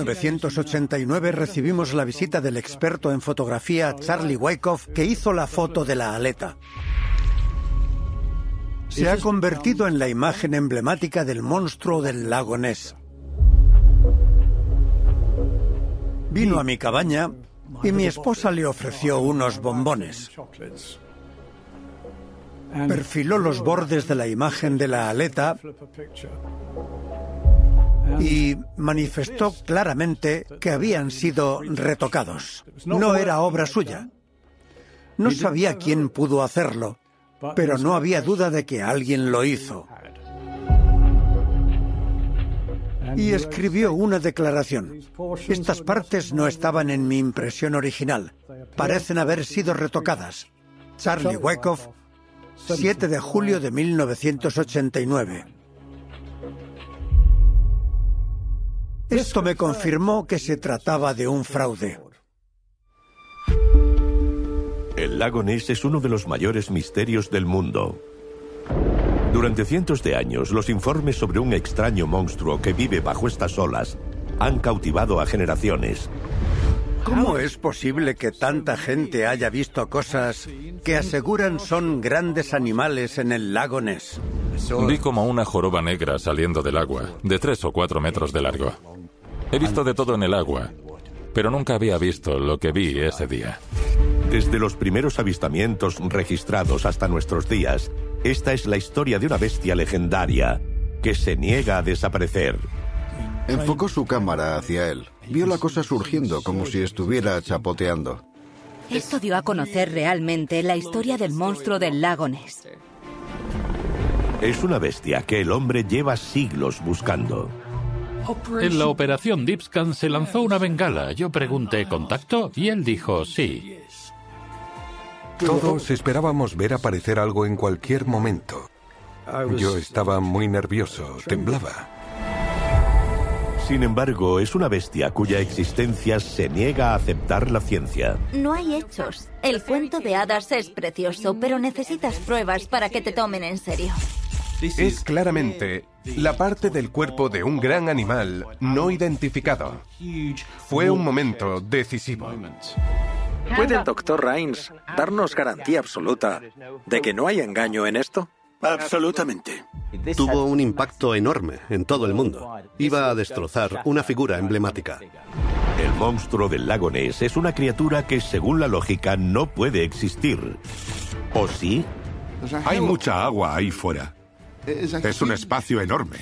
En 1989 recibimos la visita del experto en fotografía Charlie Wyckoff, que hizo la foto de la aleta. Se ha convertido en la imagen emblemática del monstruo del lago Ness. Vino a mi cabaña y mi esposa le ofreció unos bombones. Perfiló los bordes de la imagen de la aleta y manifestó claramente que habían sido retocados. No era obra suya. No sabía quién pudo hacerlo, pero no había duda de que alguien lo hizo. Y escribió una declaración. Estas partes no estaban en mi impresión original. Parecen haber sido retocadas. Charlie Wyckoff, 7 de julio de 1989. Esto me confirmó que se trataba de un fraude. El lago Ness es uno de los mayores misterios del mundo. Durante cientos de años, los informes sobre un extraño monstruo que vive bajo estas olas han cautivado a generaciones. ¿Cómo es posible que tanta gente haya visto cosas que aseguran son grandes animales en el lago Ness? Vi como una joroba negra saliendo del agua, de tres o cuatro metros de largo. He visto de todo en el agua, pero nunca había visto lo que vi ese día. Desde los primeros avistamientos registrados hasta nuestros días, esta es la historia de una bestia legendaria que se niega a desaparecer. Enfocó su cámara hacia él. Vio la cosa surgiendo como si estuviera chapoteando. Esto dio a conocer realmente la historia del monstruo del lago Ness. Es una bestia que el hombre lleva siglos buscando. En la operación Dipscan se lanzó una bengala. Yo pregunté contacto y él dijo sí. Todos esperábamos ver aparecer algo en cualquier momento. Yo estaba muy nervioso, temblaba. Sin embargo, es una bestia cuya existencia se niega a aceptar la ciencia. No hay hechos. El cuento de hadas es precioso, pero necesitas pruebas para que te tomen en serio. Es claramente la parte del cuerpo de un gran animal no identificado. Fue un momento decisivo. ¿Puede el doctor Rains darnos garantía absoluta de que no hay engaño en esto? Absolutamente. Tuvo un impacto enorme en todo el mundo. Iba a destrozar una figura emblemática. El monstruo del lago Ness es una criatura que, según la lógica, no puede existir. ¿O sí? Hay mucha agua ahí fuera. Es un espacio enorme.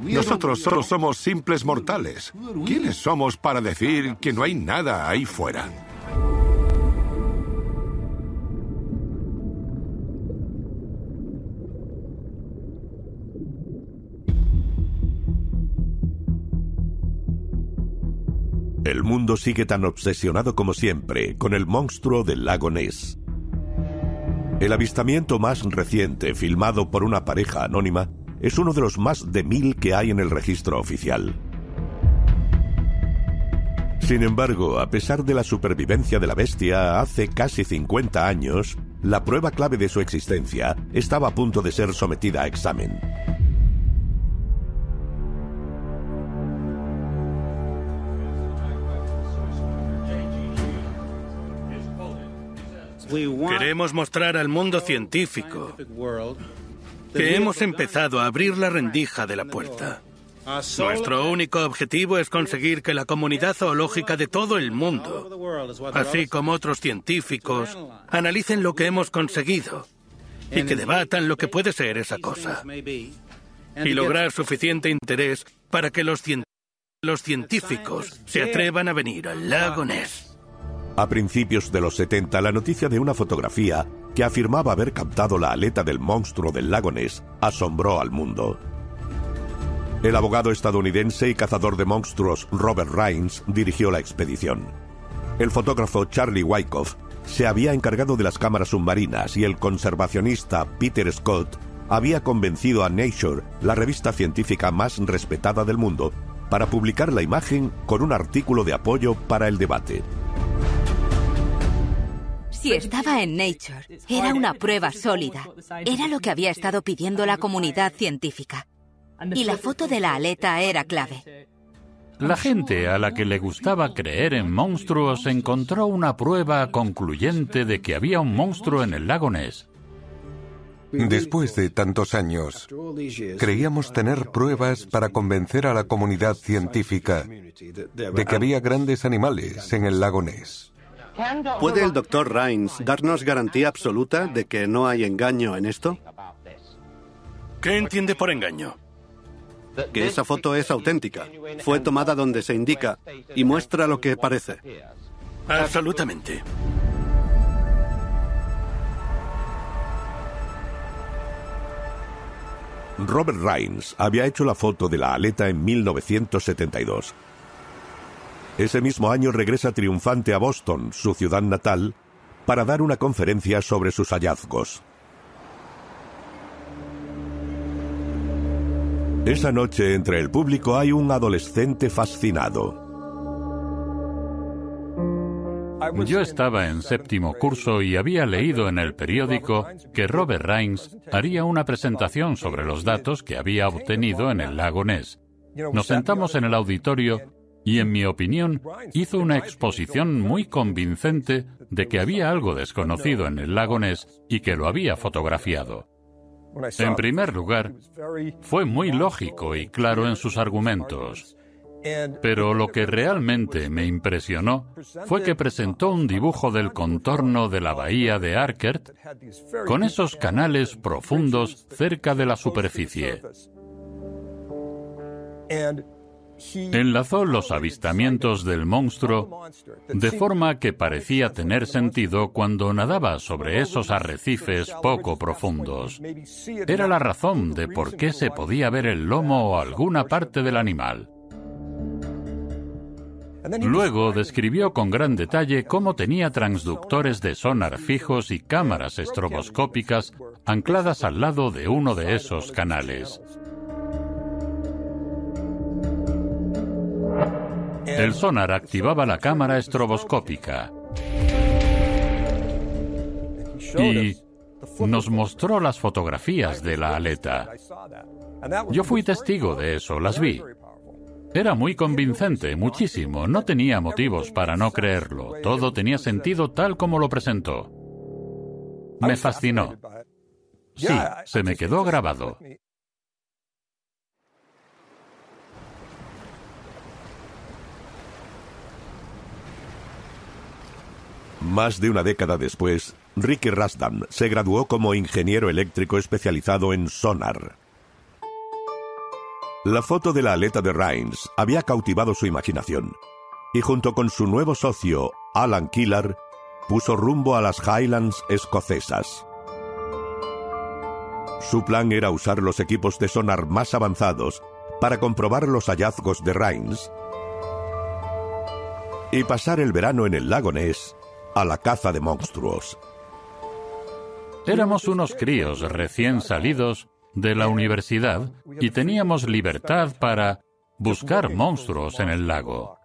Nosotros solo somos simples mortales. ¿Quiénes somos para decir que no hay nada ahí fuera? El mundo sigue tan obsesionado como siempre con el monstruo del lago Ness. El avistamiento más reciente, filmado por una pareja anónima, es uno de los más de mil que hay en el registro oficial. Sin embargo, a pesar de la supervivencia de la bestia hace casi 50 años, la prueba clave de su existencia estaba a punto de ser sometida a examen. Queremos mostrar al mundo científico que hemos empezado a abrir la rendija de la puerta. Nuestro único objetivo es conseguir que la comunidad zoológica de todo el mundo, así como otros científicos, analicen lo que hemos conseguido y que debatan lo que puede ser esa cosa. Y lograr suficiente interés para que los, científicos se atrevan a venir al lago Ness. A principios de los 70, la noticia de una fotografía que afirmaba haber captado la aleta del monstruo del lago Ness asombró al mundo. El abogado estadounidense y cazador de monstruos Robert Rhines dirigió la expedición. El fotógrafo Charlie Wyckoff se había encargado de las cámaras submarinas y el conservacionista Peter Scott había convencido a Nature, la revista científica más respetada del mundo, para publicar la imagen con un artículo de apoyo para el debate. Si estaba en Nature, era una prueba sólida. Era lo que había estado pidiendo la comunidad científica. Y la foto de la aleta era clave. La gente a la que le gustaba creer en monstruos encontró una prueba concluyente de que había un monstruo en el lago Ness. Después de tantos años, creíamos tener pruebas para convencer a la comunidad científica de que había grandes animales en el lago Ness. ¿Puede el doctor Rhines darnos garantía absoluta de que no hay engaño en esto? ¿Qué entiende por engaño? Que esa foto es auténtica. Fue tomada donde se indica y muestra lo que parece. Absolutamente. Robert Rhines había hecho la foto de la aleta en 1972. Ese mismo año regresa triunfante a Boston, su ciudad natal, para dar una conferencia sobre sus hallazgos. Esa noche entre el público hay un adolescente fascinado. Yo estaba en séptimo curso y había leído en el periódico que Robert Rhines haría una presentación sobre los datos que había obtenido en el lago Ness. Nos sentamos en el auditorio y, en mi opinión, hizo una exposición muy convincente de que había algo desconocido en el lago Ness y que lo había fotografiado. En primer lugar, fue muy lógico y claro en sus argumentos. Pero lo que realmente me impresionó fue que presentó un dibujo del contorno de la bahía de Arkert con esos canales profundos cerca de la superficie. Enlazó los avistamientos del monstruo de forma que parecía tener sentido cuando nadaba sobre esos arrecifes poco profundos. Era la razón de por qué se podía ver el lomo o alguna parte del animal. Luego describió con gran detalle cómo tenía transductores de sonar fijos y cámaras estroboscópicas ancladas al lado de uno de esos canales. El sonar activaba la cámara estroboscópica y nos mostró las fotografías de la aleta. Yo fui testigo de eso, las vi. Era muy convincente, muchísimo. No tenía motivos para no creerlo. Todo tenía sentido tal como lo presentó. Me fascinó. Sí, se me quedó grabado. Más de una década después, Ricky Rasdam se graduó como ingeniero eléctrico especializado en sonar. La foto de la aleta de Rhines había cautivado su imaginación y junto con su nuevo socio, Alan Killar, puso rumbo a las Highlands escocesas. Su plan era usar los equipos de sonar más avanzados para comprobar los hallazgos de Rhines y pasar el verano en el lago Ness a la caza de monstruos. Éramos unos críos recién salidos de la universidad y teníamos libertad para buscar monstruos en el lago.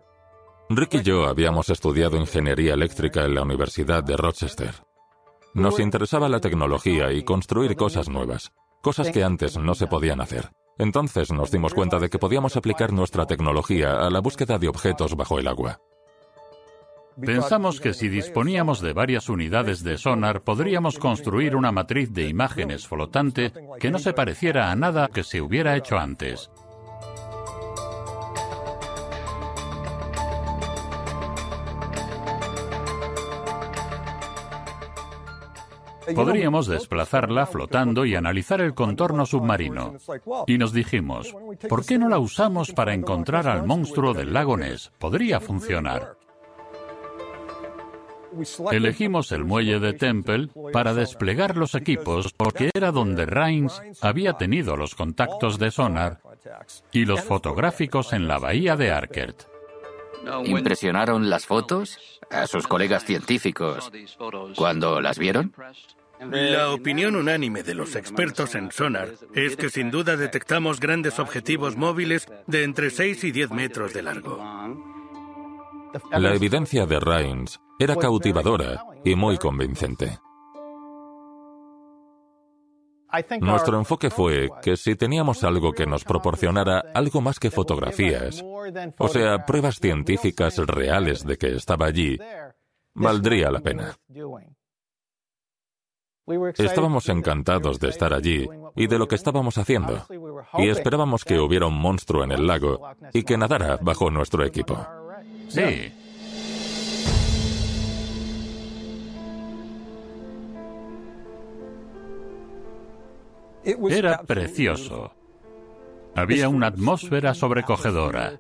Rick y yo habíamos estudiado ingeniería eléctrica en la Universidad de Rochester. Nos interesaba la tecnología y construir cosas nuevas, cosas que antes no se podían hacer. Entonces nos dimos cuenta de que podíamos aplicar nuestra tecnología a la búsqueda de objetos bajo el agua. Pensamos que si disponíamos de varias unidades de sonar, podríamos construir una matriz de imágenes flotante que no se pareciera a nada que se hubiera hecho antes. Podríamos desplazarla flotando y analizar el contorno submarino. Y nos dijimos, ¿por qué no la usamos para encontrar al monstruo del lago Ness? Podría funcionar. Elegimos el muelle de Temple para desplegar los equipos porque era donde Rhines había tenido los contactos de sonar y los fotográficos en la bahía de Arkert. ¿Impresionaron las fotos a sus colegas científicos cuando las vieron? La opinión unánime de los expertos en sonar es que sin duda detectamos grandes objetivos móviles de entre 6 y 10 metros de largo. La evidencia de Rhines era cautivadora y muy convincente. Nuestro enfoque fue que si teníamos algo que nos proporcionara algo más que fotografías, o sea, pruebas científicas reales de que estaba allí, valdría la pena. Estábamos encantados de estar allí y de lo que estábamos haciendo, y esperábamos que hubiera un monstruo en el lago y que nadara bajo nuestro equipo. Sí. Era precioso. Había una atmósfera sobrecogedora.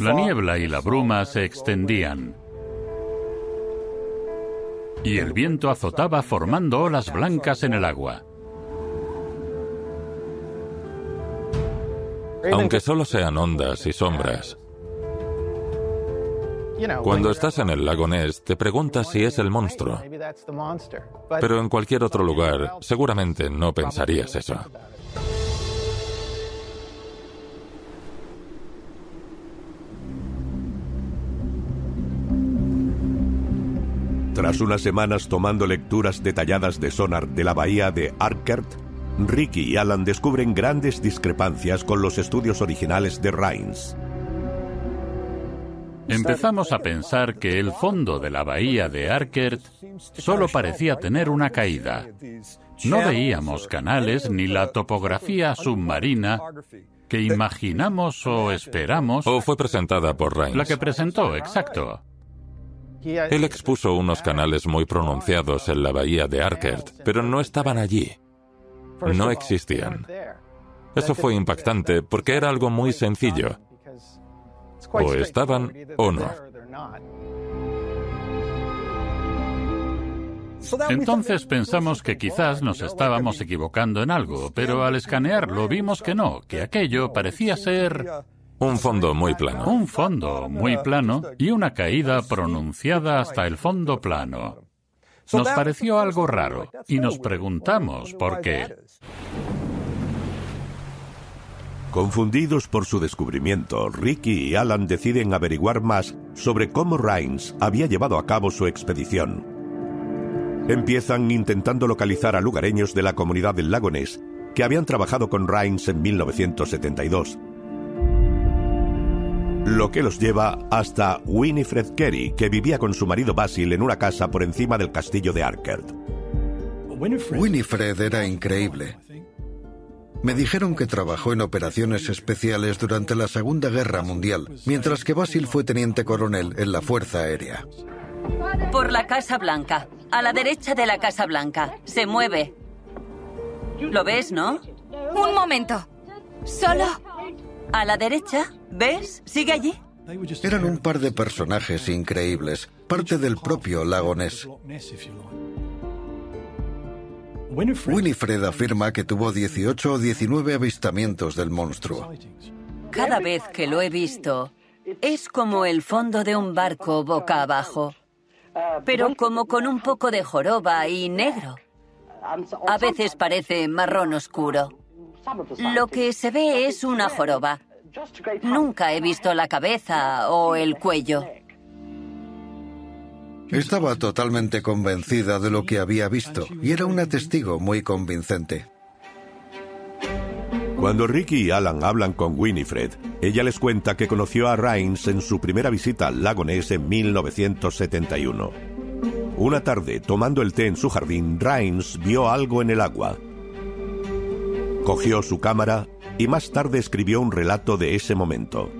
La niebla y la bruma se extendían. Y el viento azotaba formando olas blancas en el agua. Aunque solo sean ondas y sombras. Cuando estás en el lago Ness, te preguntas si es el monstruo. Pero en cualquier otro lugar, seguramente no pensarías eso. Tras unas semanas tomando lecturas detalladas de sonar de la bahía de Arkert, Ricky y Alan descubren grandes discrepancias con los estudios originales de Rhines. Empezamos a pensar que el fondo de la bahía de Arkert solo parecía tener una caída. No veíamos canales ni la topografía submarina que imaginamos o esperamos. O fue presentada por Rhines. La que presentó, exacto. Él expuso unos canales muy pronunciados en la bahía de Arkert, pero no estaban allí. No existían. Eso fue impactante porque era algo muy sencillo. O estaban o no. Entonces pensamos que quizás nos estábamos equivocando en algo, pero al escanearlo vimos que no, que aquello parecía ser un fondo muy plano. Un fondo muy plano y una caída pronunciada hasta el fondo plano. Nos pareció algo raro y nos preguntamos por qué. Confundidos por su descubrimiento, Ricky y Alan deciden averiguar más sobre cómo Rhines había llevado a cabo su expedición. Empiezan intentando localizar a lugareños de la comunidad del lago Ness que habían trabajado con Rhines en 1972 lo que los lleva hasta Winifred Kerry, que vivía con su marido Basil en una casa por encima del castillo de Arkert. Winifred era increíble. Me dijeron que trabajó en operaciones especiales durante la Segunda Guerra Mundial, mientras que Basil fue teniente coronel en la Fuerza Aérea. Por la Casa Blanca, a la derecha de la Casa Blanca. Se mueve. ¿Lo ves, no? Un momento. Solo a la derecha, ¿ves? ¿Sigue allí? Eran un par de personajes increíbles, parte del propio lago Ness. Winifred afirma que tuvo 18 o 19 avistamientos del monstruo. Cada vez que lo he visto, es como el fondo de un barco boca abajo, pero como con un poco de joroba y negro. A veces parece marrón oscuro. Lo que se ve es una joroba. Nunca he visto la cabeza o el cuello. Estaba totalmente convencida de lo que había visto y era una testigo muy convincente. Cuando Ricky y Alan hablan con Winifred, ella les cuenta que conoció a Rhines en su primera visita al lago Ness en 1971. Una tarde, tomando el té en su jardín, Rhines vio algo en el agua. Cogió su cámara y más tarde escribió un relato de ese momento.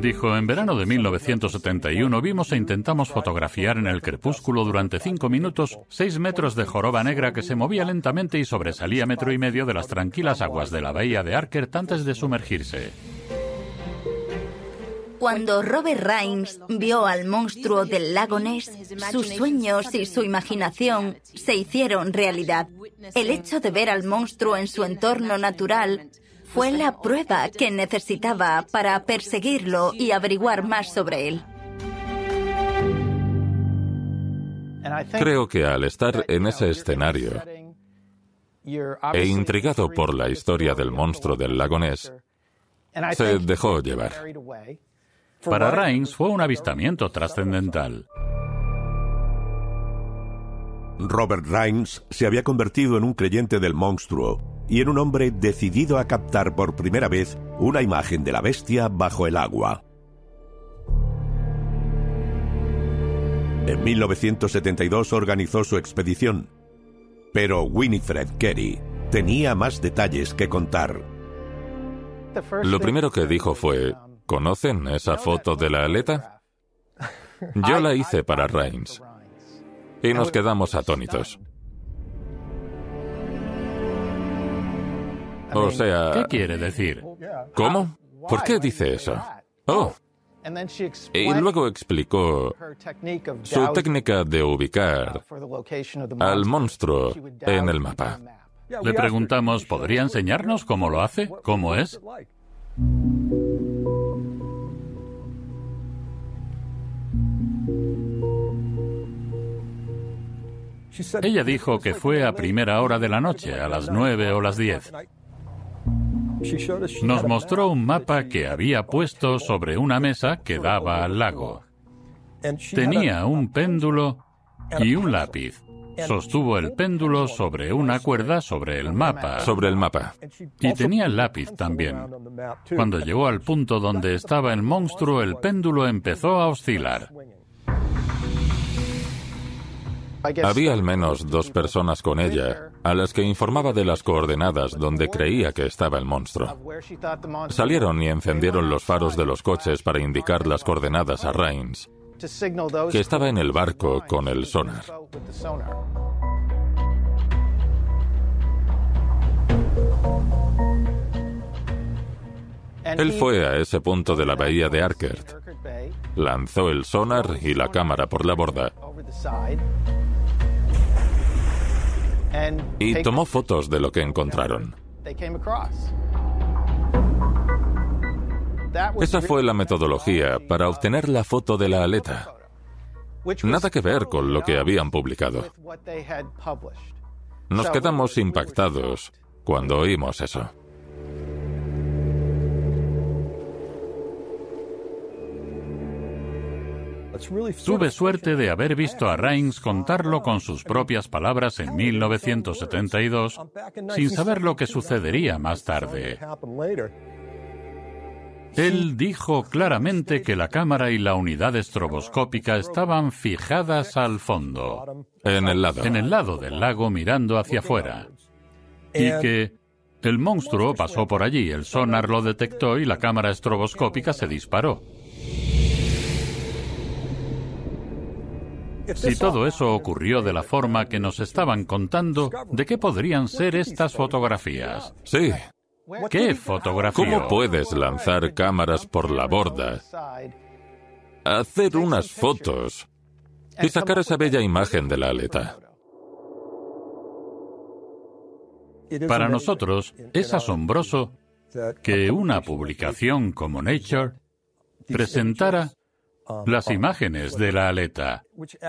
Dijo, en verano de 1971 vimos e intentamos fotografiar en el crepúsculo durante cinco minutos seis metros de joroba negra que se movía lentamente y sobresalía metro y medio de las tranquilas aguas de la bahía de Arkert antes de sumergirse. Cuando Robert Rhines vio al monstruo del lago Ness, sus sueños y su imaginación se hicieron realidad. El hecho de ver al monstruo en su entorno natural fue la prueba que necesitaba para perseguirlo y averiguar más sobre él. Creo que al estar en ese escenario e intrigado por la historia del monstruo del lago Ness, se dejó llevar. Para Rains fue un avistamiento trascendental. Robert Rains se había convertido en un creyente del monstruo y en un hombre decidido a captar por primera vez una imagen de la bestia bajo el agua. En 1972 organizó su expedición, pero Winifred Carey tenía más detalles que contar. Lo primero que dijo fue, ¿conocen esa foto de la aleta? Yo la hice para Rains. Y nos quedamos atónitos. O sea... ¿Qué quiere decir? ¿Cómo? ¿Por qué dice eso? Oh. Y luego explicó su técnica de ubicar al monstruo en el mapa. Le preguntamos, ¿podría enseñarnos cómo lo hace? ¿Cómo es? Ella dijo que fue a primera hora de la noche, a las nueve o las diez. Nos mostró un mapa que había puesto sobre una mesa que daba al lago. Tenía un péndulo y un lápiz. Sostuvo el péndulo sobre una cuerda sobre el mapa. Sobre el mapa. Y tenía el lápiz también. Cuando llegó al punto donde estaba el monstruo, el péndulo empezó a oscilar. Había al menos dos personas con ella, a las que informaba de las coordenadas donde creía que estaba el monstruo. Salieron y encendieron los faros de los coches para indicar las coordenadas a Rains, que estaba en el barco con el sonar. Él fue a ese punto de la bahía de Arkert, lanzó el sonar y la cámara por la borda y tomó fotos de lo que encontraron. Esa fue la metodología para obtener la foto de la aleta. Nada que ver con lo que habían publicado. Nos quedamos impactados cuando oímos eso. Tuve suerte de haber visto a Rains contarlo con sus propias palabras en 1972, sin saber lo que sucedería más tarde. Él dijo claramente que la cámara y la unidad estroboscópica estaban fijadas al fondo, en el lado, en el lado del lago mirando hacia afuera, y que el monstruo pasó por allí, el sonar lo detectó y la cámara estroboscópica se disparó. Si todo eso ocurrió de la forma que nos estaban contando, ¿de qué podrían ser estas fotografías? Sí. ¿Qué fotografía? ¿Cómo puedes lanzar cámaras por la borda, hacer unas fotos y sacar esa bella imagen de la aleta? Para nosotros es asombroso que una publicación como Nature presentara las imágenes de la aleta,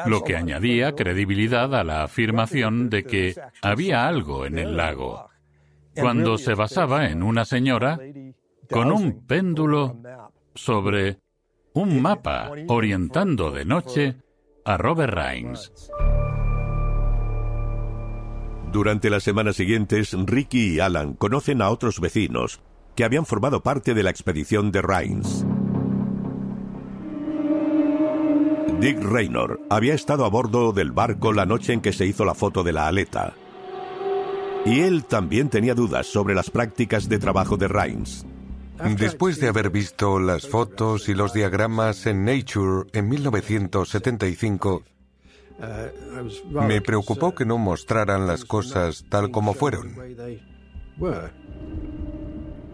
lo que añadía credibilidad a la afirmación de que había algo en el lago, cuando se basaba en una señora con un péndulo sobre un mapa orientando de noche a Robert Rains. Durante las semanas siguientes, Ricky y Alan conocen a otros vecinos que habían formado parte de la expedición de Rains. Dick Raynor había estado a bordo del barco la noche en que se hizo la foto de la aleta. Y él también tenía dudas sobre las prácticas de trabajo de Rains. Después de haber visto las fotos y los diagramas en Nature en 1975, me preocupó que no mostraran las cosas tal como fueron.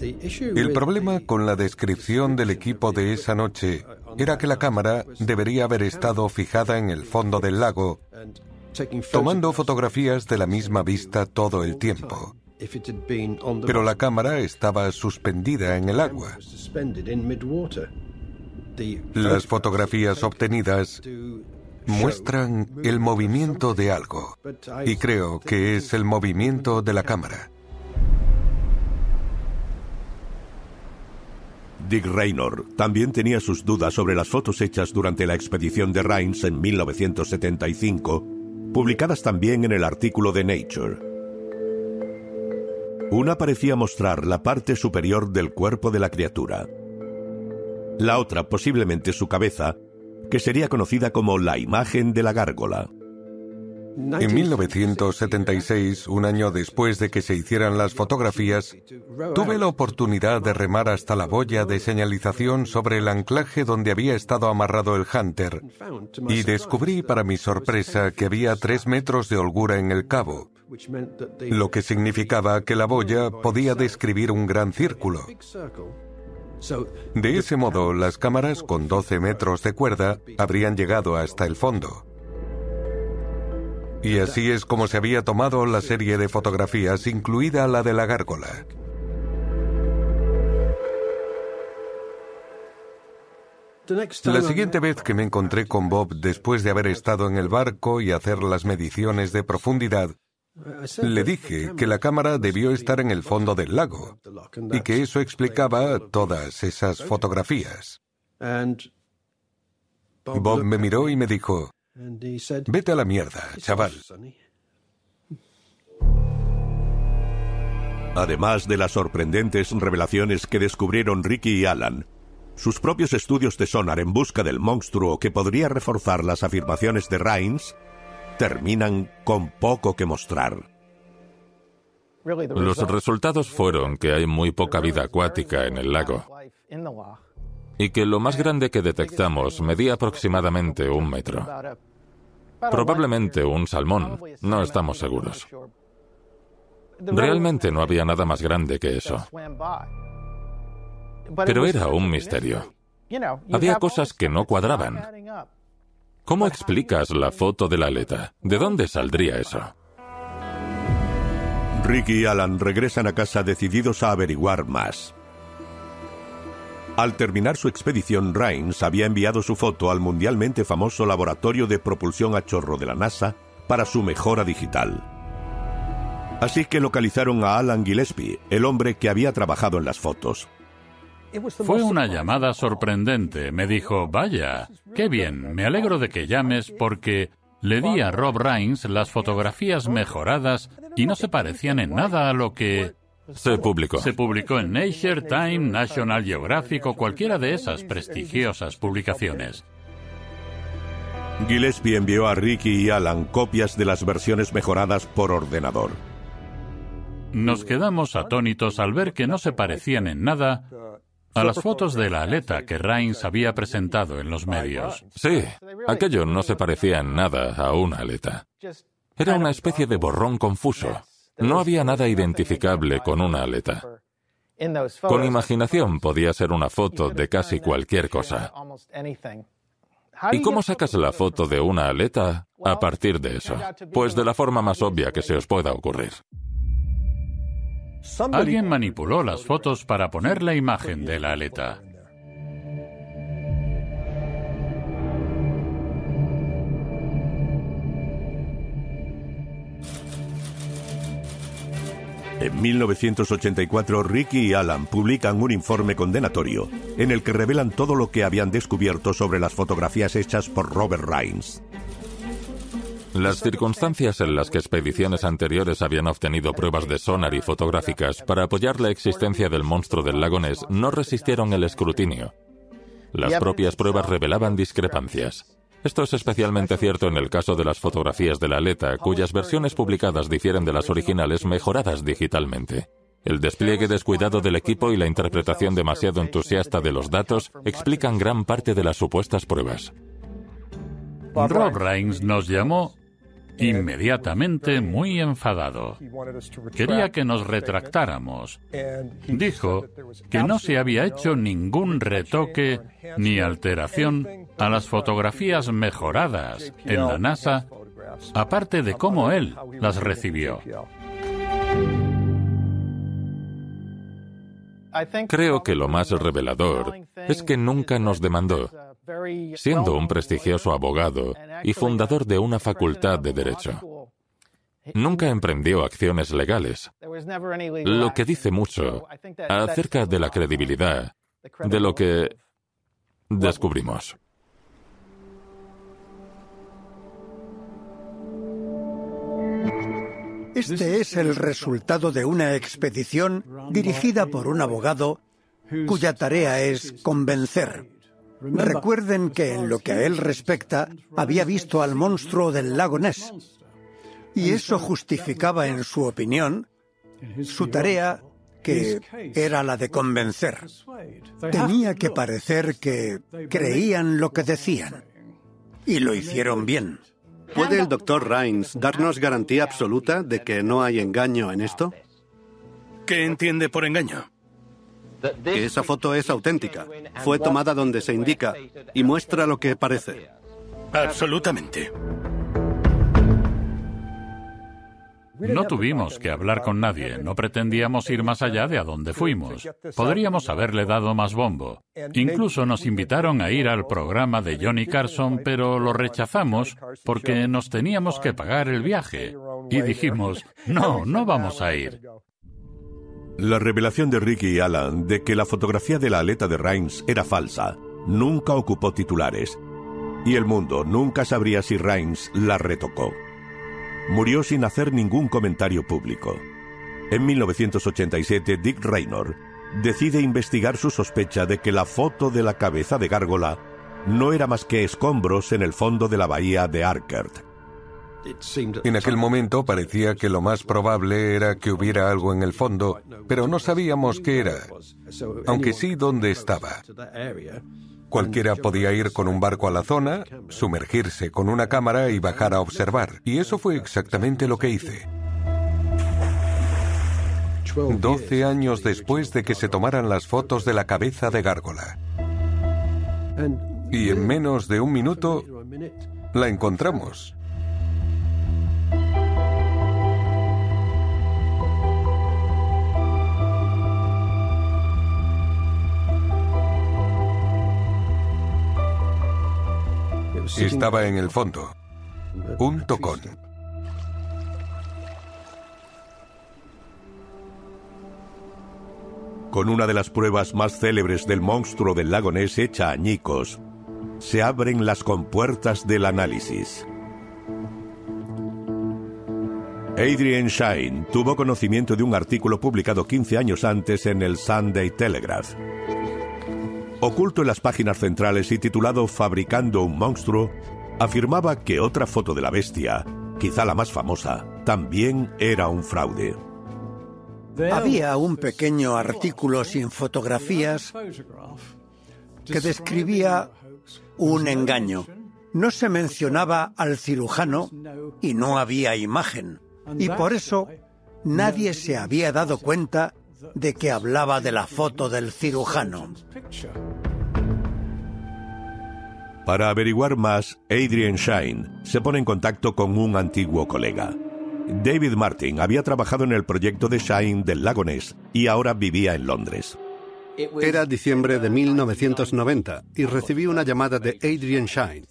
El problema con la descripción del equipo de esa noche era que la cámara debería haber estado fijada en el fondo del lago, tomando fotografías de la misma vista todo el tiempo. Pero la cámara estaba suspendida en el agua. Las fotografías obtenidas muestran el movimiento de algo, y creo que es el movimiento de la cámara. Dick Raynor también tenía sus dudas sobre las fotos hechas durante la expedición de Rhines en 1975, publicadas también en el artículo de Nature. Una parecía mostrar la parte superior del cuerpo de la criatura. La otra, posiblemente su cabeza, que sería conocida como la imagen de la gárgola. En 1976, un año después de que se hicieran las fotografías, tuve la oportunidad de remar hasta la boya de señalización sobre el anclaje donde había estado amarrado el Hunter y descubrí para mi sorpresa que había tres metros de holgura en el cabo, lo que significaba que la boya podía describir un gran círculo. De ese modo, las cámaras con 12 metros de cuerda habrían llegado hasta el fondo. Y así es como se había tomado la serie de fotografías, incluida la de la gárgola. La siguiente vez que me encontré con Bob después de haber estado en el barco y hacer las mediciones de profundidad, le dije que la cámara debió estar en el fondo del lago y que eso explicaba todas esas fotografías. Bob me miró y me dijo, Vete a la mierda, chaval. Además de las sorprendentes revelaciones que descubrieron Ricky y Alan, sus propios estudios de sonar en busca del monstruo que podría reforzar las afirmaciones de Rhines terminan con poco que mostrar. Los resultados fueron que hay muy poca vida acuática en el lago y que lo más grande que detectamos medía aproximadamente un metro. Probablemente un salmón, no estamos seguros. Realmente no había nada más grande que eso. Pero era un misterio. Había cosas que no cuadraban. ¿Cómo explicas la foto de la aleta? ¿De dónde saldría eso? Ricky y Alan regresan a casa decididos a averiguar más. Al terminar su expedición, Rhines había enviado su foto al mundialmente famoso laboratorio de propulsión a chorro de la NASA para su mejora digital. Así que localizaron a Alan Gillespie, el hombre que había trabajado en las fotos. Fue una llamada sorprendente. Me dijo, vaya, qué bien, me alegro de que llames porque le di a Rob Rhines las fotografías mejoradas y no se parecían en nada a lo que se publicó. Se publicó en Nature, Time, National Geographic o cualquiera de esas prestigiosas publicaciones. Gillespie envió a Ricky y Alan copias de las versiones mejoradas por ordenador. Nos quedamos atónitos al ver que no se parecían en nada a las fotos de la aleta que Rhines había presentado en los medios. Sí, aquello no se parecía en nada a una aleta. Era una especie de borrón confuso. No había nada identificable con una aleta. Con imaginación podía ser una foto de casi cualquier cosa. ¿Y cómo sacas la foto de una aleta a partir de eso? Pues de la forma más obvia que se os pueda ocurrir. Alguien manipuló las fotos para poner la imagen de la aleta. En 1984, Ricky y Alan publican un informe condenatorio en el que revelan todo lo que habían descubierto sobre las fotografías hechas por Robert Rhines. Las circunstancias en las que expediciones anteriores habían obtenido pruebas de sonar y fotográficas para apoyar la existencia del monstruo del lago Ness no resistieron el escrutinio. Las propias pruebas revelaban discrepancias. Esto es especialmente cierto en el caso de las fotografías de la aleta, cuyas versiones publicadas difieren de las originales mejoradas digitalmente. El despliegue descuidado del equipo y la interpretación demasiado entusiasta de los datos explican gran parte de las supuestas pruebas. Rob Reigns nos llamó inmediatamente muy enfadado. Quería que nos retractáramos. Dijo que no se había hecho ningún retoque ni alteración a las fotografías mejoradas en la NASA, aparte de cómo él las recibió. Creo que lo más revelador es que nunca nos demandó siendo un prestigioso abogado y fundador de una facultad de derecho. Nunca emprendió acciones legales, lo que dice mucho acerca de la credibilidad de lo que descubrimos. Este es el resultado de una expedición dirigida por un abogado cuya tarea es convencer. Recuerden que en lo que a él respecta había visto al monstruo del lago Ness y eso justificaba en su opinión su tarea que era la de convencer. Tenía que parecer que creían lo que decían y lo hicieron bien. ¿Puede el doctor Rhines darnos garantía absoluta de que no hay engaño en esto? ¿Qué entiende por engaño? Que esa foto es auténtica, fue tomada donde se indica y muestra lo que parece. Absolutamente. No tuvimos que hablar con nadie, no pretendíamos ir más allá de a donde fuimos. Podríamos haberle dado más bombo. Incluso nos invitaron a ir al programa de Johnny Carson, pero lo rechazamos porque nos teníamos que pagar el viaje. Y dijimos, no, no vamos a ir. La revelación de Ricky y Alan de que la fotografía de la aleta de Rhines era falsa nunca ocupó titulares, y el mundo nunca sabría si Rhines la retocó murió sin hacer ningún comentario público. En 1987, Dick Raynor decide investigar su sospecha de que la foto de la cabeza de gárgola no era más que escombros en el fondo de la bahía de Arkert. En aquel momento parecía que lo más probable era que hubiera algo en el fondo, pero no sabíamos qué era, aunque sí dónde estaba. Cualquiera podía ir con un barco a la zona, sumergirse con una cámara y bajar a observar. Y eso fue exactamente lo que hice. Doce años después de que se tomaran las fotos de la cabeza de Gárgola. Y en menos de un minuto la encontramos. Estaba en el fondo. Un tocón. Con una de las pruebas más célebres del monstruo del lago Ness hecha añicos, se abren las compuertas del análisis. Adrian Shine tuvo conocimiento de un artículo publicado 15 años antes en el Sunday Telegraph. Oculto en las páginas centrales y titulado Fabricando un monstruo, afirmaba que otra foto de la bestia, quizá la más famosa, también era un fraude. Había un pequeño artículo sin fotografías que describía un engaño. No se mencionaba al cirujano y no había imagen. Y por eso nadie se había dado cuenta de que hablaba de la foto del cirujano. Para averiguar más, Adrian Shine se pone en contacto con un antiguo colega. David Martin había trabajado en el proyecto de Shine del Lago Ness y ahora vivía en Londres. Era diciembre de 1990 y recibí una llamada de Adrian Shine.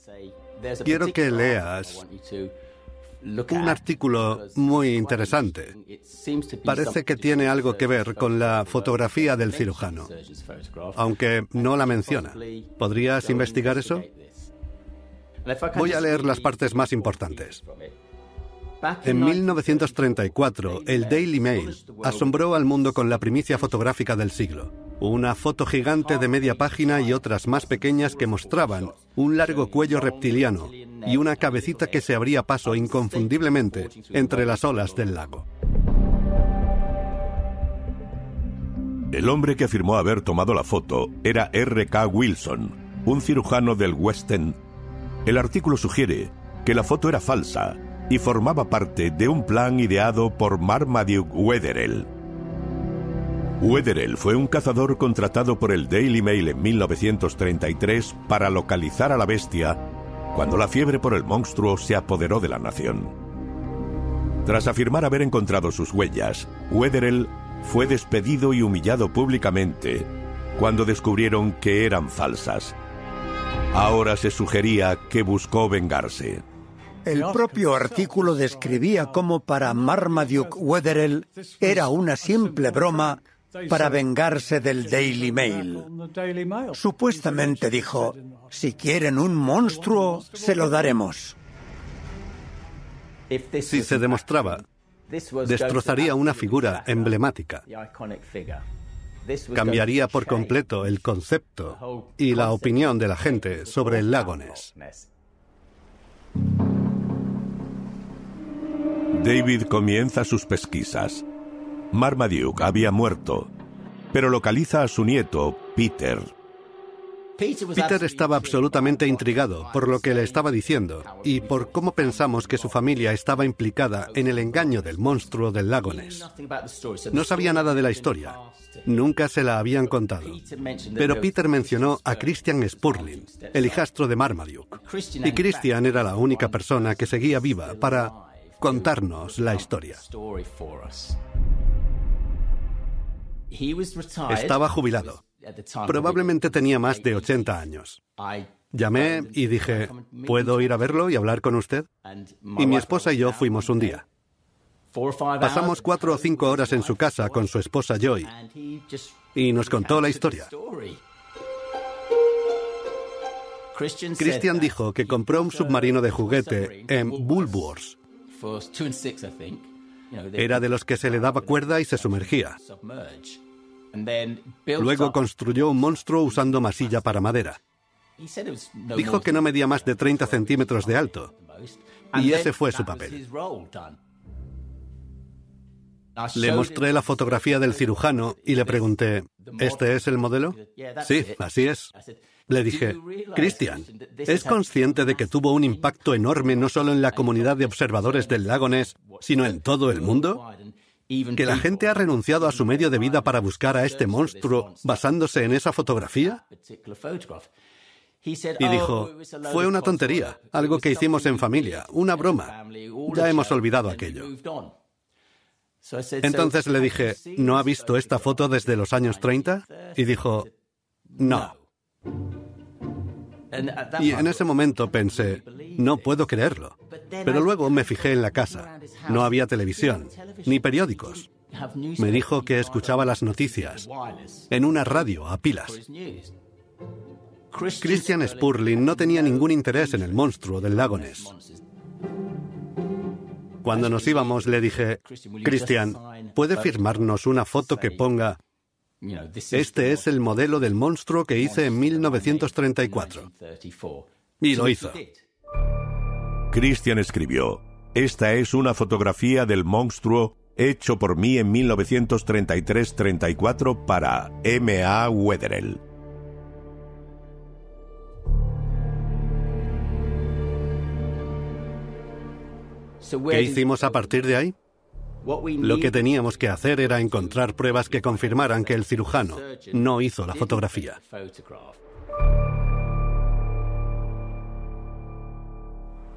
Quiero que leas un artículo muy interesante. Parece que tiene algo que ver con la fotografía del cirujano, aunque no la menciona. ¿Podrías investigar eso? Voy a leer las partes más importantes. En 1934, el Daily Mail asombró al mundo con la primicia fotográfica del siglo. Una foto gigante de media página y otras más pequeñas que mostraban un largo cuello reptiliano y una cabecita que se abría paso inconfundiblemente entre las olas del lago. El hombre que afirmó haber tomado la foto era R.K. Wilson, un cirujano del West End. El artículo sugiere que la foto era falsa y formaba parte de un plan ideado por Marmaduke Wetherell. Wetherell fue un cazador contratado por el Daily Mail en 1933 para localizar a la bestia cuando la fiebre por el monstruo se apoderó de la nación. Tras afirmar haber encontrado sus huellas, Wetherell fue despedido y humillado públicamente cuando descubrieron que eran falsas. Ahora se sugería que buscó vengarse. El propio artículo describía cómo para Marmaduke Wetherell era una simple broma para vengarse del Daily Mail. Supuestamente dijo, si quieren un monstruo, se lo daremos. Si se demostraba, destrozaría una figura emblemática. Cambiaría por completo el concepto y la opinión de la gente sobre el lago Ness. David comienza sus pesquisas. Marmaduke había muerto, pero localiza a su nieto, Peter. Peter estaba absolutamente intrigado por lo que le estaba diciendo y por cómo pensamos que su familia estaba implicada en el engaño del monstruo del lago Ness. No sabía nada de la historia. Nunca se la habían contado. Pero Peter mencionó a Christian Spurling, el hijastro de Marmaduke. Y Christian era la única persona que seguía viva para contarnos la historia. Estaba jubilado. Probablemente tenía más de 80 años. Llamé y dije, ¿puedo ir a verlo y hablar con usted? Y mi esposa y yo fuimos un día. Pasamos cuatro o cinco horas en su casa con su esposa Joy y nos contó la historia. Christian dijo que compró un submarino de juguete en Woolworths. Era de los que se le daba cuerda y se sumergía. Luego construyó un monstruo usando masilla para madera. Dijo que no medía más de 30 centímetros de alto. Y ese fue su papel. Le mostré la fotografía del cirujano y le pregunté, ¿este es el modelo? Sí, así es. Le dije, Christian, ¿es consciente de que tuvo un impacto enorme no solo en la comunidad de observadores del lago Ness, sino en todo el mundo? ¿Que la gente ha renunciado a su medio de vida para buscar a este monstruo basándose en esa fotografía? Y dijo, fue una tontería, algo que hicimos en familia, una broma. Ya hemos olvidado aquello. Entonces le dije, ¿no ha visto esta foto desde los años 30? Y dijo, no. Y en ese momento pensé, no puedo creerlo. Pero luego me fijé en la casa. No había televisión, ni periódicos. Me dijo que escuchaba las noticias en una radio a pilas. Christian Spurling no tenía ningún interés en el monstruo del lago Ness. Cuando nos íbamos le dije, Christian, ¿puede firmarnos una foto que ponga este es el modelo del monstruo que hice en 1934. Y lo hizo. Christian escribió, Esta es una fotografía del monstruo hecho por mí en 1933-34 para M.A. Wetherell. ¿Qué hicimos a partir de ahí? Lo que teníamos que hacer era encontrar pruebas que confirmaran que el cirujano no hizo la fotografía.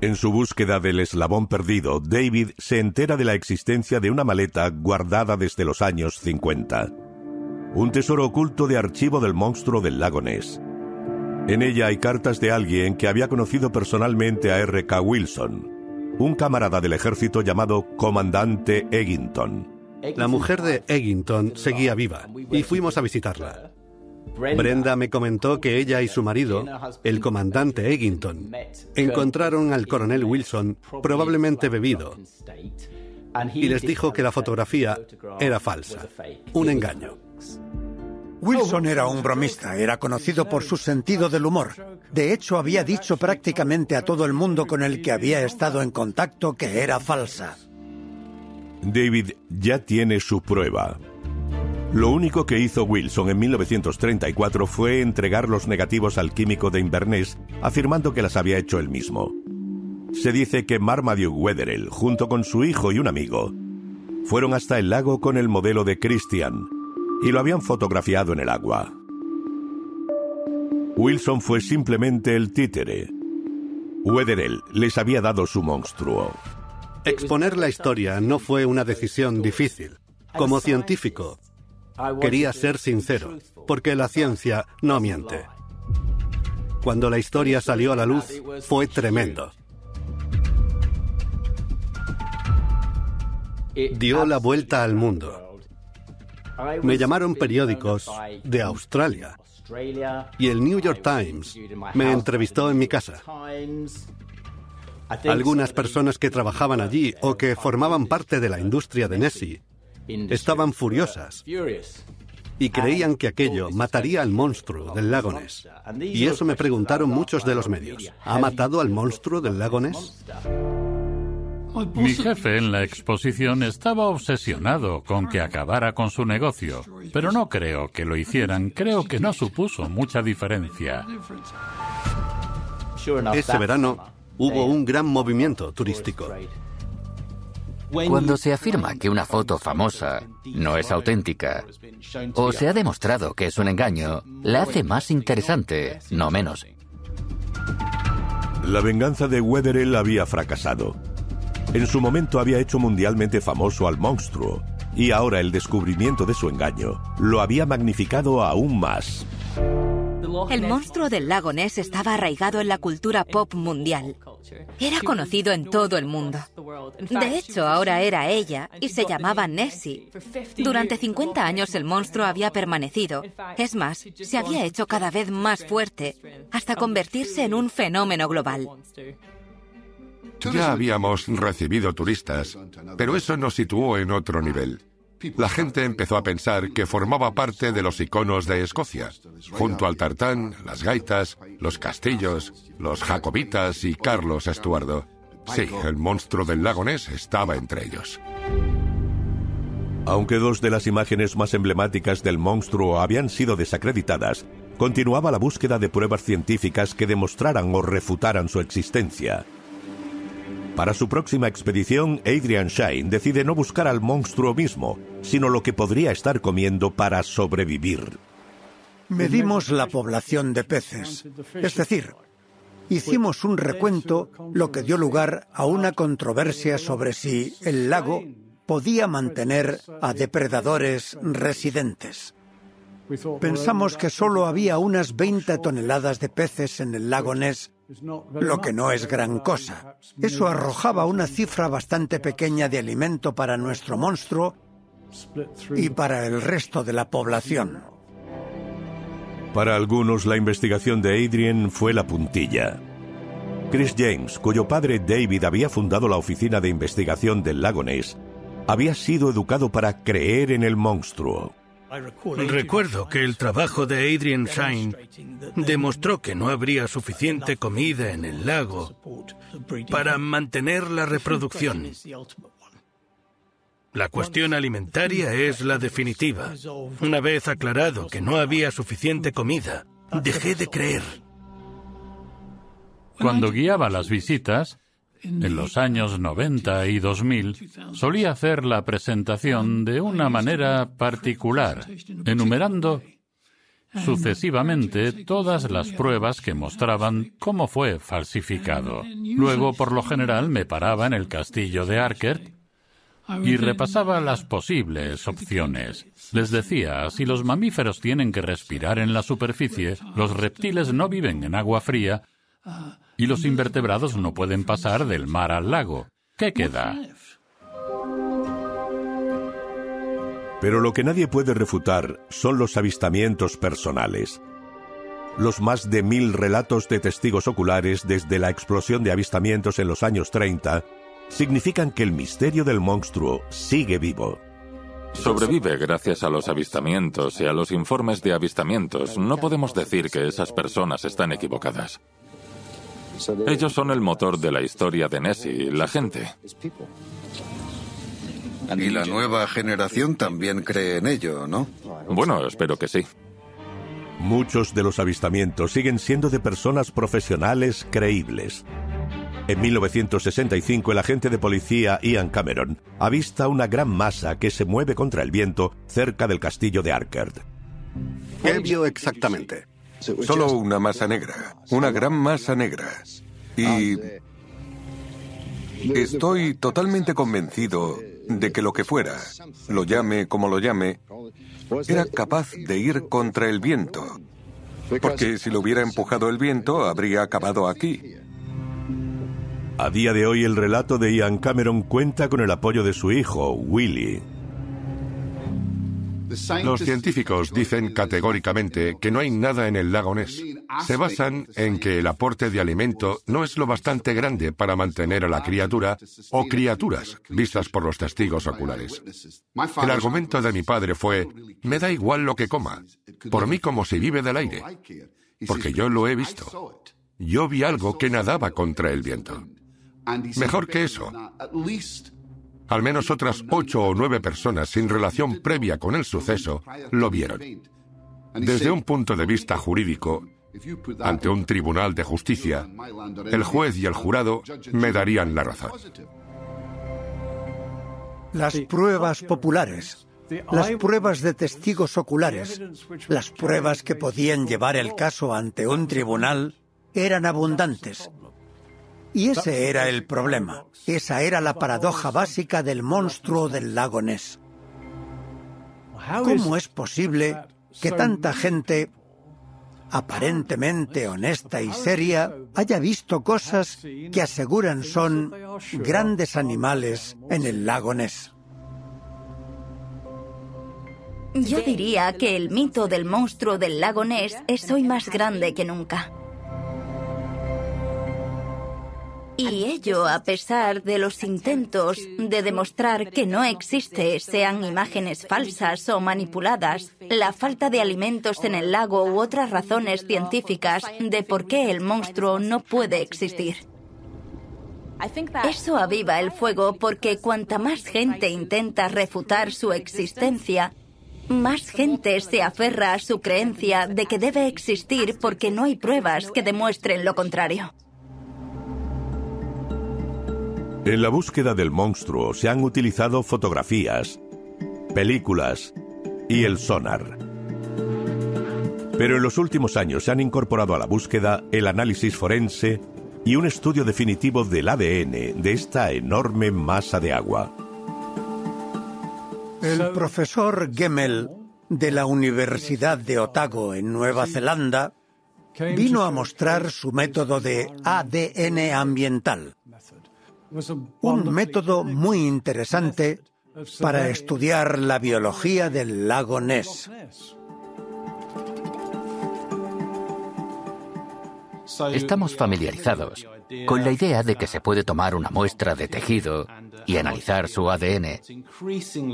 En su búsqueda del eslabón perdido, David se entera de la existencia de una maleta guardada desde los años 50. Un tesoro oculto de archivo del monstruo del lago Ness. En ella hay cartas de alguien que había conocido personalmente a R.K. Wilson, un camarada del ejército llamado Comandante Eggington. La mujer de Eggington seguía viva y fuimos a visitarla. Brenda me comentó que ella y su marido, el comandante Eggington, encontraron al coronel Wilson probablemente bebido y les dijo que la fotografía era falsa, un engaño. Wilson era un bromista, era conocido por su sentido del humor. De hecho, había dicho prácticamente a todo el mundo con el que había estado en contacto que era falsa. David ya tiene su prueba. Lo único que hizo Wilson en 1934 fue entregar los negativos al químico de Inverness, afirmando que las había hecho él mismo. Se dice que Marmaduke Wetherell, junto con su hijo y un amigo, fueron hasta el lago con el modelo de Christian, y lo habían fotografiado en el agua. Wilson fue simplemente el títere. Wetherell les había dado su monstruo. Exponer la historia no fue una decisión difícil. Como científico, quería ser sincero, porque la ciencia no miente. Cuando la historia salió a la luz, fue tremendo. Dio la vuelta al mundo. Me llamaron periódicos de Australia y el New York Times me entrevistó en mi casa. Algunas personas que trabajaban allí o que formaban parte de la industria de Nessie estaban furiosas y creían que aquello mataría al monstruo del lago Ness. Y eso me preguntaron muchos de los medios. ¿Ha matado al monstruo del lago Ness? Mi jefe en la exposición estaba obsesionado con que acabara con su negocio, pero no creo que lo hicieran, creo que no supuso mucha diferencia. Ese verano hubo un gran movimiento turístico. Cuando se afirma que una foto famosa no es auténtica o se ha demostrado que es un engaño, la hace más interesante, no menos. La venganza de Wetherell había fracasado. En su momento había hecho mundialmente famoso al monstruo, y ahora el descubrimiento de su engaño lo había magnificado aún más. El monstruo del lago Ness estaba arraigado en la cultura pop mundial. Era conocido en todo el mundo. De hecho, ahora era ella y se llamaba Nessie. Durante 50 años el monstruo había permanecido. Es más, se había hecho cada vez más fuerte hasta convertirse en un fenómeno global. Ya habíamos recibido turistas, pero eso nos situó en otro nivel. La gente empezó a pensar que formaba parte de los iconos de Escocia, junto al tartán, las gaitas, los castillos, los jacobitas y Carlos Estuardo. Sí, el monstruo del lago Ness estaba entre ellos. Aunque dos de las imágenes más emblemáticas del monstruo habían sido desacreditadas, continuaba la búsqueda de pruebas científicas que demostraran o refutaran su existencia. Para su próxima expedición, Adrian Shine decide no buscar al monstruo mismo, sino lo que podría estar comiendo para sobrevivir. Medimos la población de peces, es decir, hicimos un recuento, lo que dio lugar a una controversia sobre si el lago podía mantener a depredadores residentes. Pensamos que solo había unas 20 toneladas de peces en el lago Ness lo que no es gran cosa. Eso arrojaba una cifra bastante pequeña de alimento para nuestro monstruo y para el resto de la población. Para algunos la investigación de Adrian fue la puntilla. Chris James, cuyo padre David había fundado la oficina de investigación del lago Ness, había sido educado para creer en el monstruo. Recuerdo que el trabajo de Adrian Shine demostró que no habría suficiente comida en el lago para mantener la reproducción. La cuestión alimentaria es la definitiva. Una vez aclarado que no había suficiente comida, dejé de creer. Cuando guiaba las visitas, en los años 90 y 2000, solía hacer la presentación de una manera particular, enumerando sucesivamente todas las pruebas que mostraban cómo fue falsificado. Luego, por lo general, me paraba en el castillo de Arkert y repasaba las posibles opciones. Les decía, si los mamíferos tienen que respirar en la superficie, los reptiles no viven en agua fría y los invertebrados no pueden pasar del mar al lago. ¿Qué queda? Pero lo que nadie puede refutar son los avistamientos personales. Los más de mil relatos de testigos oculares desde la explosión de avistamientos en los años 30 significan que el misterio del monstruo sigue vivo. Sobrevive gracias a los avistamientos y a los informes de avistamientos. No podemos decir que esas personas están equivocadas. Ellos son el motor de la historia de Nessie, la gente. Y la nueva generación también cree en ello, ¿no? Bueno, espero que sí. Muchos de los avistamientos siguen siendo de personas profesionales creíbles. En 1965 el agente de policía Ian Cameron avista una gran masa que se mueve contra el viento cerca del castillo de Arkert. ¿Qué vio exactamente? Solo una masa negra, una gran masa negra. Y estoy totalmente convencido de que lo que fuera, lo llame como lo llame, era capaz de ir contra el viento. Porque si lo hubiera empujado el viento, habría acabado aquí. A día de hoy el relato de Ian Cameron cuenta con el apoyo de su hijo, Willie. Los científicos dicen categóricamente que no hay nada en el lago Ness. Se basan en que el aporte de alimento no es lo bastante grande para mantener a la criatura o criaturas vistas por los testigos oculares. El argumento de mi padre fue, me da igual lo que coma, por mí como si vive del aire, porque yo lo he visto. Yo vi algo que nadaba contra el viento. Mejor que eso, al menos otras ocho o nueve personas sin relación previa con el suceso lo vieron. Desde un punto de vista jurídico, ante un tribunal de justicia, el juez y el jurado me darían la razón. Las pruebas populares, las pruebas de testigos oculares, las pruebas que podían llevar el caso ante un tribunal eran abundantes y ese era el problema. Esa era la paradoja básica del monstruo del lago Ness. ¿Cómo es posible que tanta gente, aparentemente honesta y seria, haya visto cosas que aseguran son grandes animales en el lago Ness? Yo diría que el mito del monstruo del lago Ness es hoy más grande que nunca. Y ello a pesar de los intentos de demostrar que no existe, sean imágenes falsas o manipuladas, la falta de alimentos en el lago u otras razones científicas de por qué el monstruo no puede existir. Eso aviva el fuego porque cuanta más gente intenta refutar su existencia, más gente se aferra a su creencia de que debe existir porque no hay pruebas que demuestren lo contrario. En la búsqueda del monstruo se han utilizado fotografías, películas y el sonar. Pero en los últimos años se han incorporado a la búsqueda el análisis forense y un estudio definitivo del ADN de esta enorme masa de agua. El profesor Gemmel de la Universidad de Otago en Nueva Zelanda vino a mostrar su método de ADN ambiental un método muy interesante para estudiar la biología del lago Ness. Estamos familiarizados con la idea de que se puede tomar una muestra de tejido y analizar su ADN,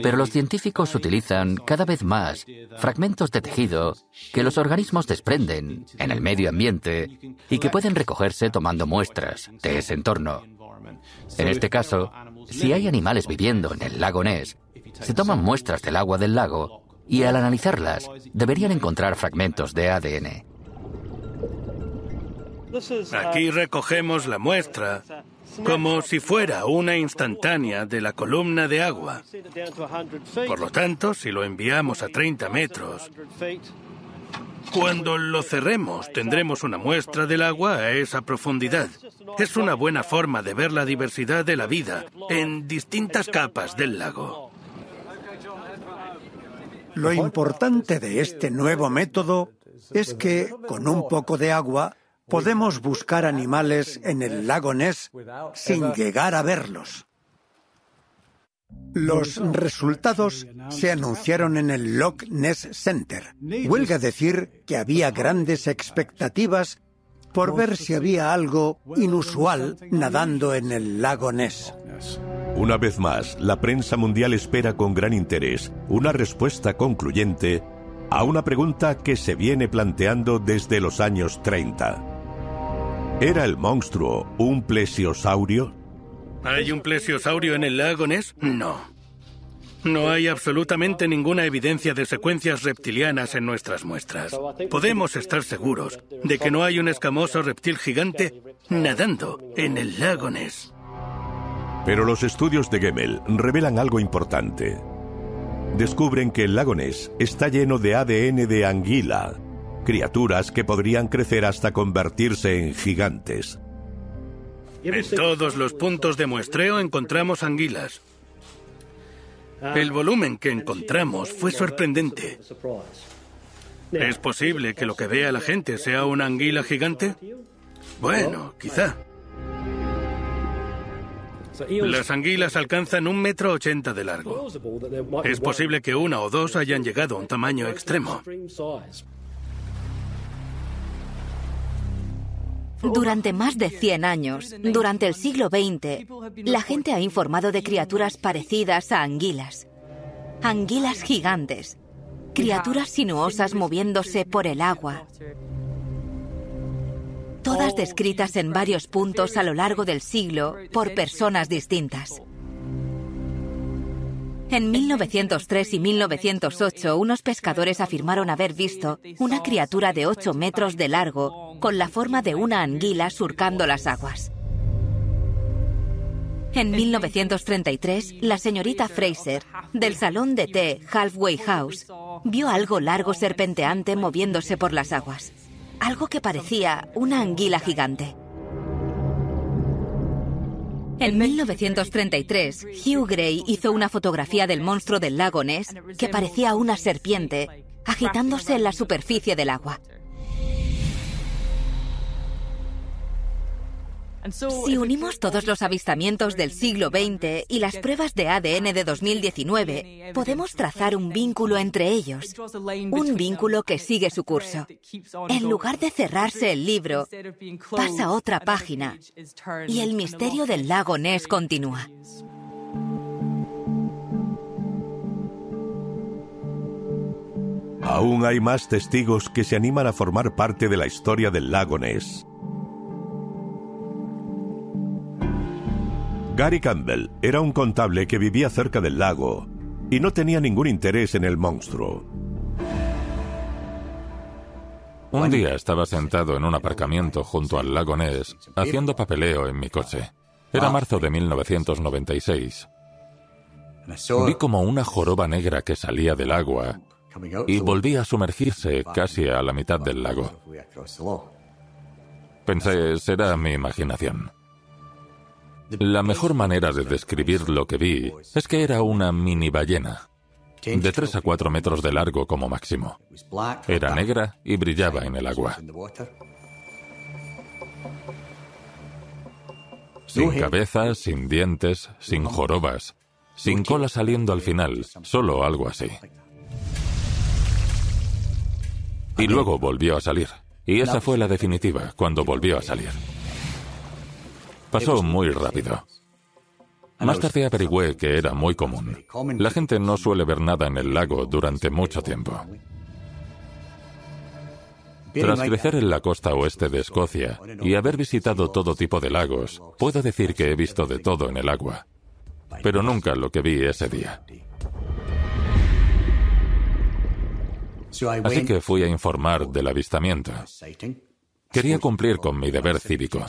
pero los científicos utilizan cada vez más fragmentos de tejido que los organismos desprenden en el medio ambiente y que pueden recogerse tomando muestras de ese entorno. En este caso, si hay animales viviendo en el lago Ness, se toman muestras del agua del lago y al analizarlas deberían encontrar fragmentos de ADN. Aquí recogemos la muestra como si fuera una instantánea de la columna de agua. Por lo tanto, si lo enviamos a 30 metros, cuando lo cerremos, tendremos una muestra del agua a esa profundidad. Es una buena forma de ver la diversidad de la vida en distintas capas del lago. Lo importante de este nuevo método es que, con un poco de agua, podemos buscar animales en el lago Ness sin llegar a verlos. Los resultados se anunciaron en el Loch Ness Center. Huelga decir que había grandes expectativas por ver si había algo inusual nadando en el lago Ness. Una vez más, la prensa mundial espera con gran interés una respuesta concluyente a una pregunta que se viene planteando desde los años 30. ¿Era el monstruo un plesiosaurio? ¿Hay un plesiosaurio en el lago Ness? No. No hay absolutamente ninguna evidencia de secuencias reptilianas en nuestras muestras. Podemos estar seguros de que no hay un escamoso reptil gigante nadando en el lago Ness. Pero los estudios de Gemmel revelan algo importante. Descubren que el lago Ness está lleno de ADN de anguila, criaturas que podrían crecer hasta convertirse en gigantes. En todos los puntos de muestreo encontramos anguilas. El volumen que encontramos fue sorprendente. ¿Es posible que lo que vea la gente sea una anguila gigante? Bueno, quizá. Las anguilas alcanzan un metro ochenta de largo. Es posible que una o dos hayan llegado a un tamaño extremo. Durante más de 100 años, durante el siglo XX, la gente ha informado de criaturas parecidas a anguilas. Anguilas gigantes, criaturas sinuosas moviéndose por el agua. Todas descritas en varios puntos a lo largo del siglo por personas distintas. En 1903 y 1908, unos pescadores afirmaron haber visto una criatura de 8 metros de largo con la forma de una anguila surcando las aguas. En 1933, la señorita Fraser, del salón de té Halfway House, vio algo largo serpenteante moviéndose por las aguas. Algo que parecía una anguila gigante. En 1933, Hugh Gray hizo una fotografía del monstruo del lago Ness que parecía una serpiente agitándose en la superficie del agua. Si unimos todos los avistamientos del siglo XX y las pruebas de ADN de 2019, podemos trazar un vínculo entre ellos, un vínculo que sigue su curso. En lugar de cerrarse el libro, pasa otra página y el misterio del lago Ness continúa. Aún hay más testigos que se animan a formar parte de la historia del lago Ness. Gary Campbell era un contable que vivía cerca del lago y no tenía ningún interés en el monstruo. Un día estaba sentado en un aparcamiento junto al lago Ness haciendo papeleo en mi coche. Era marzo de 1996. Vi como una joroba negra que salía del agua y volvía a sumergirse casi a la mitad del lago. Pensé, será mi imaginación. La mejor manera de describir lo que vi es que era una mini ballena, de 3 a 4 metros de largo como máximo. Era negra y brillaba en el agua. Sin cabeza, sin dientes, sin jorobas, sin cola saliendo al final, solo algo así. Y luego volvió a salir. Y esa fue la definitiva, cuando volvió a salir. Pasó muy rápido. Más tarde averigüé que era muy común. La gente no suele ver nada en el lago durante mucho tiempo. Tras crecer en la costa oeste de Escocia y haber visitado todo tipo de lagos, puedo decir que he visto de todo en el agua, pero nunca lo que vi ese día. Así que fui a informar del avistamiento. Quería cumplir con mi deber cívico.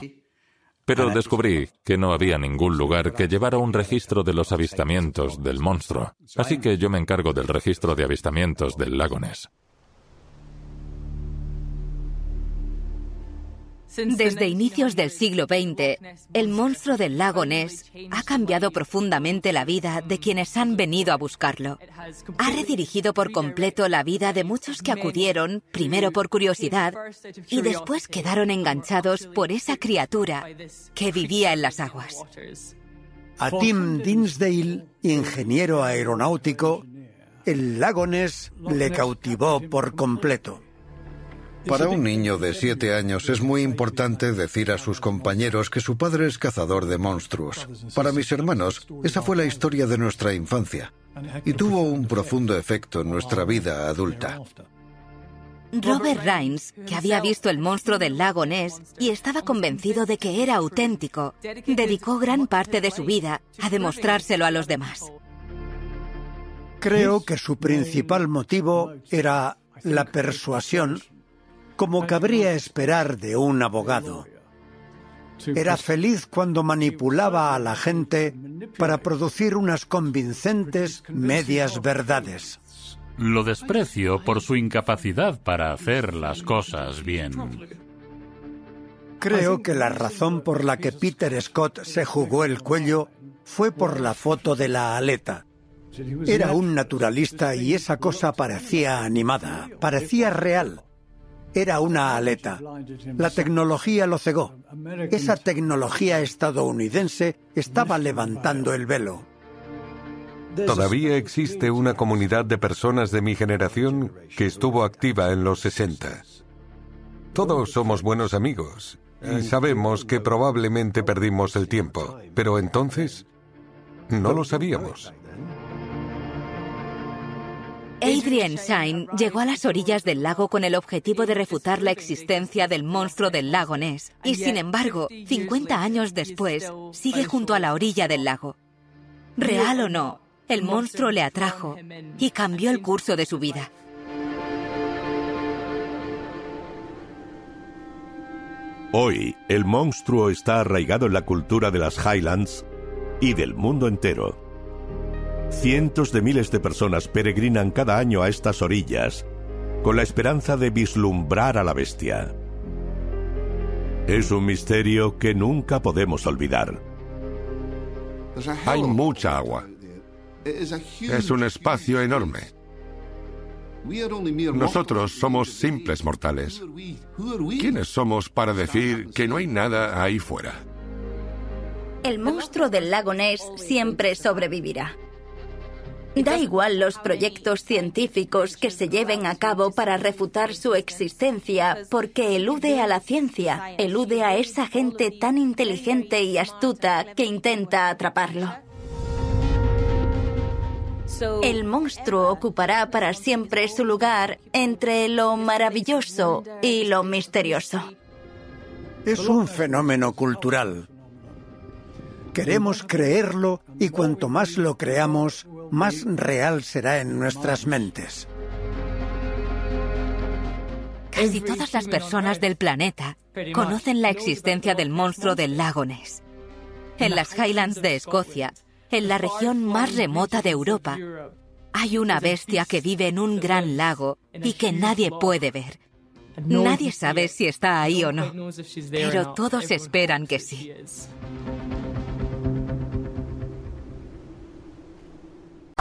Pero descubrí que no había ningún lugar que llevara un registro de los avistamientos del monstruo, así que yo me encargo del registro de avistamientos del lago Ness. Desde inicios del siglo XX, el monstruo del lago Ness ha cambiado profundamente la vida de quienes han venido a buscarlo. Ha redirigido por completo la vida de muchos que acudieron, primero por curiosidad, y después quedaron enganchados por esa criatura que vivía en las aguas. A Tim Dinsdale, ingeniero aeronáutico, el lago Ness le cautivó por completo. Para un niño de siete años es muy importante decir a sus compañeros que su padre es cazador de monstruos. Para mis hermanos, esa fue la historia de nuestra infancia y tuvo un profundo efecto en nuestra vida adulta. Robert Rhines, que había visto el monstruo del lago Ness y estaba convencido de que era auténtico, dedicó gran parte de su vida a demostrárselo a los demás. Creo que su principal motivo era la persuasión como cabría esperar de un abogado. Era feliz cuando manipulaba a la gente para producir unas convincentes medias verdades. Lo desprecio por su incapacidad para hacer las cosas bien. Creo que la razón por la que Peter Scott se jugó el cuello fue por la foto de la aleta. Era un naturalista y esa cosa parecía animada, parecía real. Era una aleta. La tecnología lo cegó. Esa tecnología estadounidense estaba levantando el velo. Todavía existe una comunidad de personas de mi generación que estuvo activa en los 60. Todos somos buenos amigos y sabemos que probablemente perdimos el tiempo, pero entonces no lo sabíamos. Adrian Shine llegó a las orillas del lago con el objetivo de refutar la existencia del monstruo del lago Ness. Y sin embargo, 50 años después, sigue junto a la orilla del lago. Real o no, el monstruo le atrajo y cambió el curso de su vida. Hoy, el monstruo está arraigado en la cultura de las Highlands y del mundo entero. Cientos de miles de personas peregrinan cada año a estas orillas con la esperanza de vislumbrar a la bestia. Es un misterio que nunca podemos olvidar. Hay mucha agua. Es un espacio enorme. Nosotros somos simples mortales. ¿Quiénes somos para decir que no hay nada ahí fuera? El monstruo del lago Ness siempre sobrevivirá. Da igual los proyectos científicos que se lleven a cabo para refutar su existencia, porque elude a la ciencia, elude a esa gente tan inteligente y astuta que intenta atraparlo. El monstruo ocupará para siempre su lugar entre lo maravilloso y lo misterioso. Es un fenómeno cultural. Queremos creerlo y cuanto más lo creamos, más real será en nuestras mentes. Casi todas las personas del planeta conocen la existencia del monstruo del lago Ness. En las Highlands de Escocia, en la región más remota de Europa, hay una bestia que vive en un gran lago y que nadie puede ver. Nadie sabe si está ahí o no, pero todos esperan que sí.